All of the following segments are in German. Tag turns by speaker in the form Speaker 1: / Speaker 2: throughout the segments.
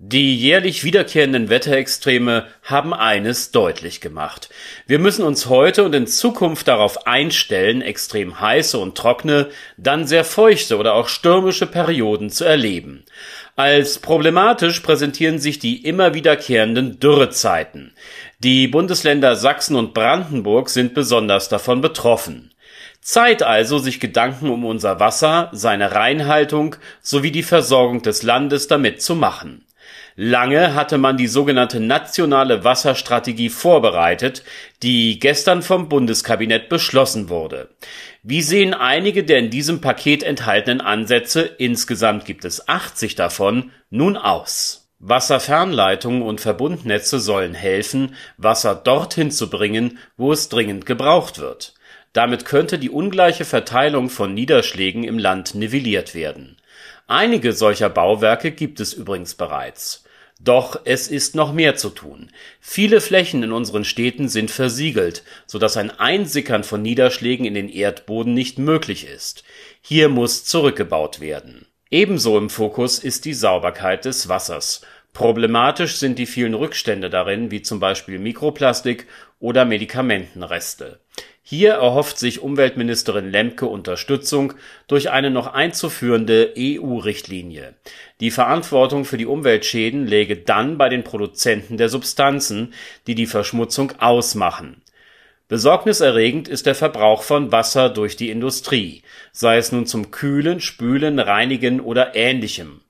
Speaker 1: Die jährlich wiederkehrenden Wetterextreme haben eines deutlich gemacht. Wir müssen uns heute und in Zukunft darauf einstellen, extrem heiße und trockene, dann sehr feuchte oder auch stürmische Perioden zu erleben. Als problematisch präsentieren sich die immer wiederkehrenden Dürrezeiten. Die Bundesländer Sachsen und Brandenburg sind besonders davon betroffen. Zeit also, sich Gedanken um unser Wasser, seine Reinhaltung sowie die Versorgung des Landes damit zu machen. Lange hatte man die sogenannte nationale Wasserstrategie vorbereitet, die gestern vom Bundeskabinett beschlossen wurde. Wie sehen einige der in diesem Paket enthaltenen Ansätze, insgesamt gibt es 80 davon, nun aus? Wasserfernleitungen und Verbundnetze sollen helfen, Wasser dorthin zu bringen, wo es dringend gebraucht wird. Damit könnte die ungleiche Verteilung von Niederschlägen im Land nivelliert werden. Einige solcher Bauwerke gibt es übrigens bereits. Doch es ist noch mehr zu tun. Viele Flächen in unseren Städten sind versiegelt, so dass ein Einsickern von Niederschlägen in den Erdboden nicht möglich ist. Hier muss zurückgebaut werden. Ebenso im Fokus ist die Sauberkeit des Wassers. Problematisch sind die vielen Rückstände darin, wie zum Beispiel Mikroplastik oder Medikamentenreste. Hier erhofft sich Umweltministerin Lemke Unterstützung durch eine noch einzuführende EU-Richtlinie. Die Verantwortung für die Umweltschäden läge dann bei den Produzenten der Substanzen, die die Verschmutzung ausmachen. Besorgniserregend ist der Verbrauch von Wasser durch die Industrie, sei es nun zum Kühlen, Spülen, Reinigen oder ähnlichem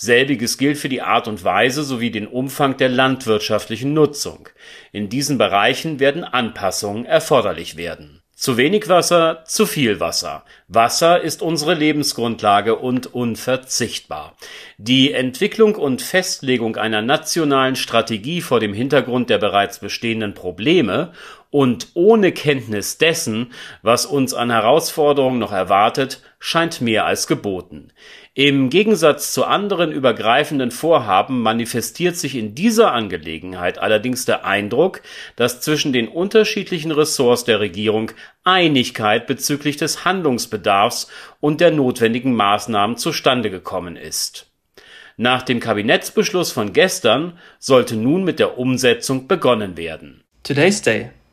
Speaker 1: Selbiges gilt für die Art und Weise sowie den Umfang der landwirtschaftlichen Nutzung. In diesen Bereichen werden Anpassungen erforderlich werden. Zu wenig Wasser, zu viel Wasser. Wasser ist unsere Lebensgrundlage und unverzichtbar. Die Entwicklung und Festlegung einer nationalen Strategie vor dem Hintergrund der bereits bestehenden Probleme und ohne Kenntnis dessen, was uns an Herausforderungen noch erwartet, scheint mehr als geboten. Im Gegensatz zu anderen übergreifenden Vorhaben manifestiert sich in dieser Angelegenheit allerdings der Eindruck, dass zwischen den unterschiedlichen Ressorts der Regierung Einigkeit bezüglich des Handlungsbedarfs und der notwendigen Maßnahmen zustande gekommen ist. Nach dem Kabinettsbeschluss von gestern sollte nun mit der Umsetzung begonnen werden.
Speaker 2: Today's Day,